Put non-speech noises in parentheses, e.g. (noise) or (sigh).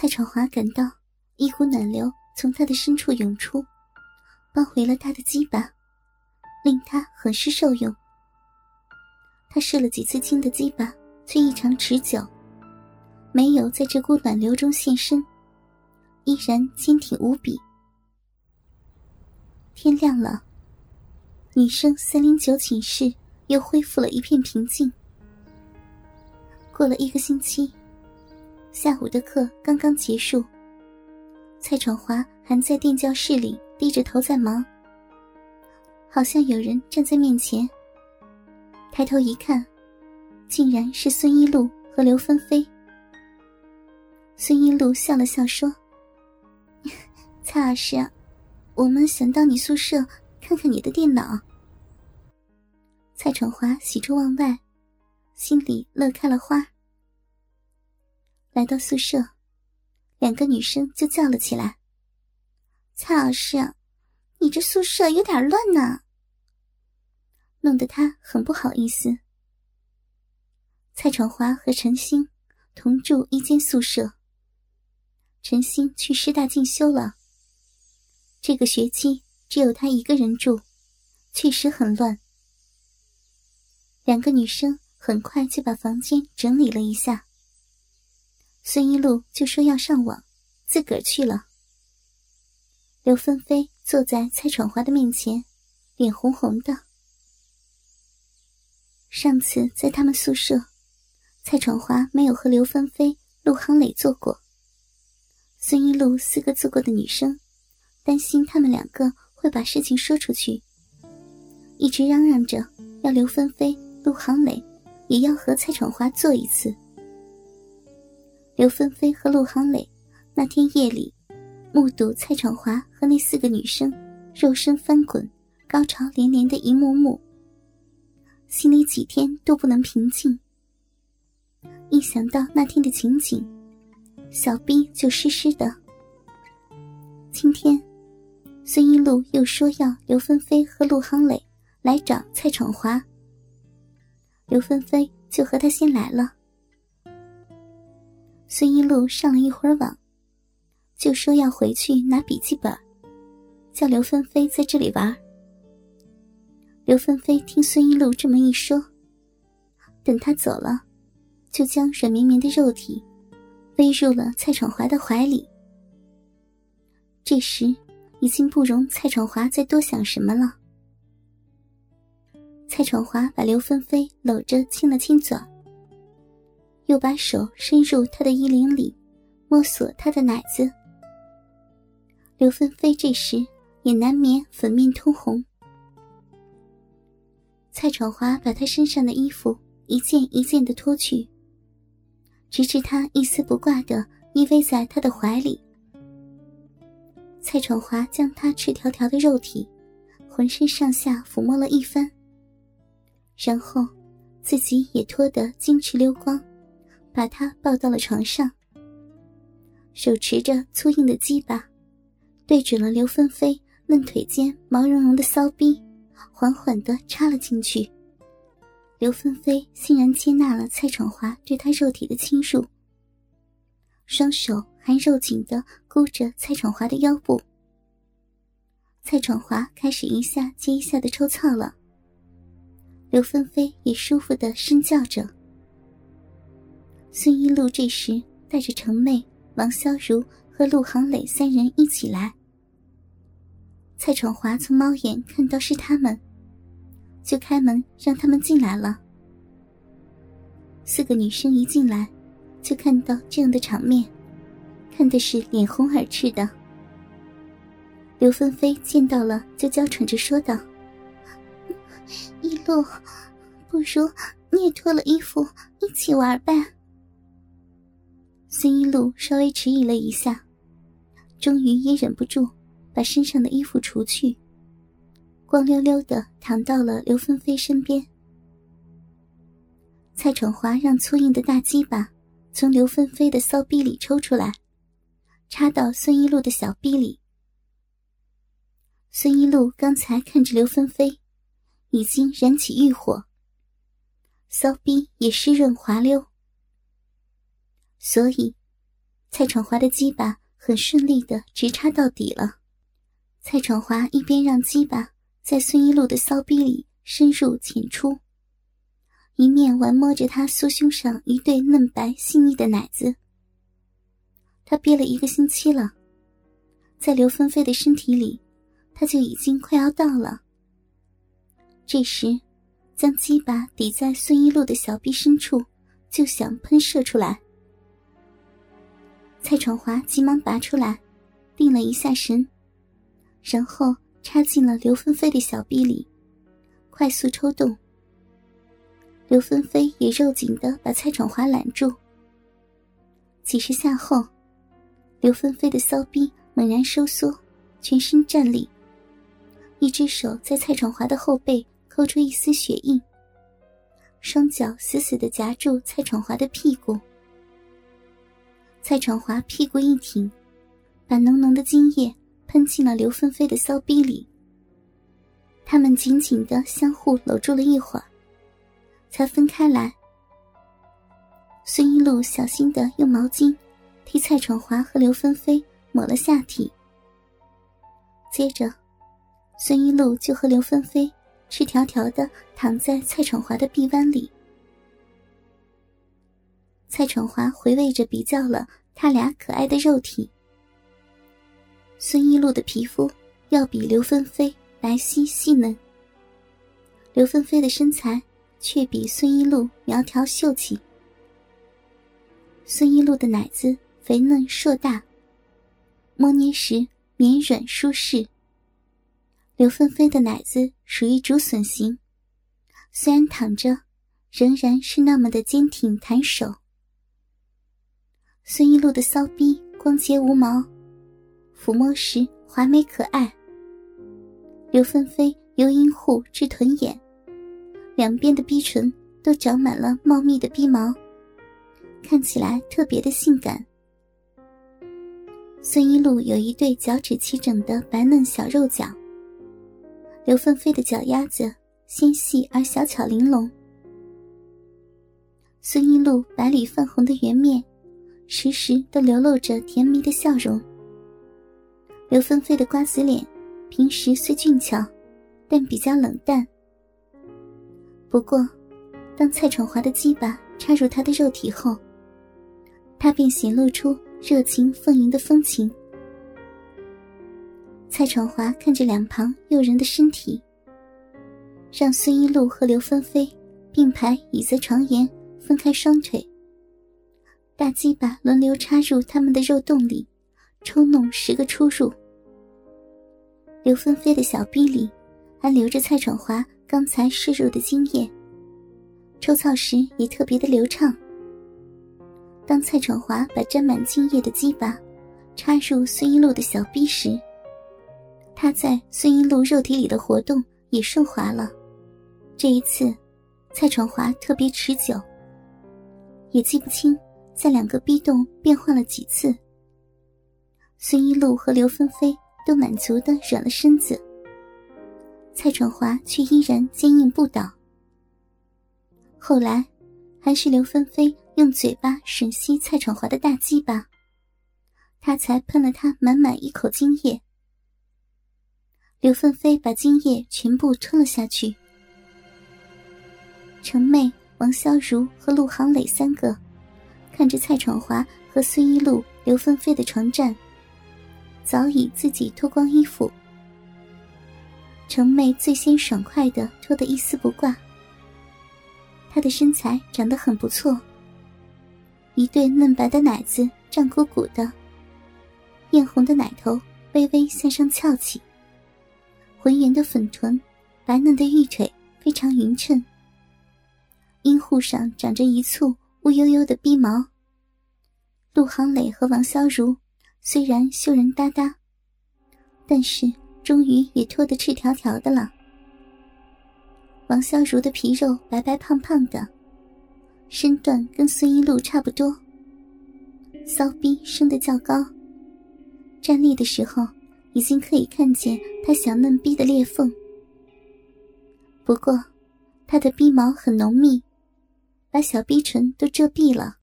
蔡闯华感到一股暖流从他的深处涌出，包围了他的鸡巴，令他很是受用。他试了几次精的鸡巴，却异常持久，没有在这股暖流中现身，依然坚挺无比。天亮了，女生三零九寝室又恢复了一片平静。过了一个星期。下午的课刚刚结束，蔡闯华还在电教室里低着头在忙。好像有人站在面前。抬头一看，竟然是孙一路和刘芬飞。孙一路笑了笑说：“ (laughs) 蔡老师，我们想到你宿舍看看你的电脑。”蔡闯华喜出望外，心里乐开了花。来到宿舍，两个女生就叫了起来：“蔡老师，你这宿舍有点乱呢。”弄得他很不好意思。蔡闯华和陈星同住一间宿舍。陈星去师大进修了，这个学期只有他一个人住，确实很乱。两个女生很快就把房间整理了一下。孙一路就说要上网，自个儿去了。刘芬飞坐在蔡闯华的面前，脸红红的。上次在他们宿舍，蔡闯华没有和刘芬飞、陆航磊做过。孙一路四个做过的女生，担心他们两个会把事情说出去，一直嚷嚷着要刘芬飞、陆航磊也要和蔡闯华做一次。刘芬飞和陆航磊那天夜里，目睹蔡闯华和那四个女生肉身翻滚、高潮连连的一幕幕，心里几天都不能平静。一想到那天的情景，小臂就湿湿的。今天，孙一路又说要刘芬飞和陆航磊来找蔡闯华，刘芬飞就和他先来了。孙一路上了一会儿网，就说要回去拿笔记本，叫刘芬飞在这里玩。刘芬飞听孙一路这么一说，等他走了，就将软绵绵的肉体背入了蔡闯华的怀里。这时，已经不容蔡闯华再多想什么了。蔡闯华把刘芬飞搂着亲了亲嘴。又把手伸入他的衣领里，摸索他的奶子。刘芬飞这时也难免粉面通红。蔡闯华把他身上的衣服一件一件的脱去，直至他一丝不挂的依偎在他的怀里。蔡闯华将他赤条条的肉体，浑身上下抚摸了一番，然后自己也脱得金翅溜光。把他抱到了床上，手持着粗硬的鸡巴，对准了刘芬飞嫩腿间毛茸茸的骚逼，缓缓地插了进去。刘芬飞欣然接纳了蔡闯华对他肉体的侵入，双手还肉紧地箍着蔡闯华的腰部。蔡闯华开始一下接一下的抽操了，刘芬飞也舒服地呻叫着。孙一路这时带着程妹、王潇如和陆航磊三人一起来。蔡闯华从猫眼看到是他们，就开门让他们进来了。四个女生一进来，就看到这样的场面，看的是脸红耳赤的。刘芬飞见到了，就娇喘着说道：“一路，不如你也脱了衣服一起玩呗。”孙一路稍微迟疑了一下，终于也忍不住，把身上的衣服除去，光溜溜的躺到了刘芬飞身边。蔡闯华让粗硬的大鸡巴从刘芬飞的骚逼里抽出来，插到孙一路的小逼里。孙一路刚才看着刘芬飞，已经燃起欲火，骚逼也湿润滑溜。所以，蔡闯华的鸡巴很顺利的直插到底了。蔡闯华一边让鸡巴在孙一路的骚逼里深入浅出，一面玩摸着他酥胸上一对嫩白细腻的奶子。他憋了一个星期了，在刘芬菲的身体里，他就已经快要到了。这时，将鸡巴抵在孙一路的小臂深处，就想喷射出来。蔡闯华急忙拔出来，定了一下神。然后插进了刘芬飞的小臂里，快速抽动。刘芬飞也肉紧的把蔡闯华揽住。几十下后，刘芬飞的骚逼猛然收缩，全身站立，一只手在蔡闯华的后背抠出一丝血印，双脚死死的夹住蔡闯华的屁股。蔡闯华屁股一挺，把浓浓的精液。喷进了刘芬菲的骚逼里。他们紧紧的相互搂住了一会儿，才分开来。孙一路小心的用毛巾替蔡闯华和刘芬菲抹了下体。接着，孙一路就和刘芬菲赤条条的躺在蔡闯华的臂弯里。蔡闯华回味着比较了他俩可爱的肉体。孙一路的皮肤要比刘芬菲白皙细嫩，刘芬菲的身材却比孙一路苗条秀气。孙一路的奶子肥嫩硕大，摸捏时绵软舒适。刘芬菲的奶子属于竹笋型，虽然躺着，仍然是那么的坚挺弹手。孙一路的骚逼光洁无毛。抚摸时华美可爱。刘芬菲由阴户至臀眼，两边的逼唇都长满了茂密的逼毛，看起来特别的性感。孙一路有一对脚趾齐整的白嫩小肉脚，刘芬菲的脚丫子纤细而小巧玲珑。孙一路白里泛红的圆面，时时都流露着甜蜜的笑容。刘芬菲的瓜子脸，平时虽俊俏，但比较冷淡。不过，当蔡闯华的鸡巴插入她的肉体后，她便显露出热情丰盈的风情。蔡闯华看着两旁诱人的身体，让孙一路和刘芬菲并排倚在床沿，分开双腿，大鸡巴轮流插入他们的肉洞里，抽弄十个出入。刘芬菲的小臂里还留着蔡闯华刚才摄入的精液，抽操时也特别的流畅。当蔡闯华把沾满精液的鸡巴插入孙一路的小臂时，他在孙一路肉体里的活动也顺滑了。这一次，蔡闯华特别持久，也记不清在两个逼洞变换了几次。孙一路和刘芬菲。都满足的软了身子，蔡闯华却依然坚硬不倒。后来，还是刘芬菲用嘴巴吮吸蔡闯华的大鸡巴，他才喷了他满满一口精液。刘芬飞把精液全部吞了下去。程妹、王潇如和陆航磊三个看着蔡闯华和孙一路、刘芬菲的床战。早已自己脱光衣服，程妹最先爽快的脱得一丝不挂。她的身材长得很不错，一对嫩白的奶子胀鼓鼓的，艳红的奶头微微向上翘起，浑圆的粉臀，白嫩的玉腿非常匀称，阴户上长着一簇乌悠悠的逼毛。陆航磊和王潇如。虽然羞人哒哒，但是终于也脱得赤条条的了。王潇如的皮肉白白胖胖的，身段跟孙一路差不多，骚逼升得较高，站立的时候已经可以看见他小嫩逼的裂缝。不过，他的逼毛很浓密，把小逼唇都遮蔽了。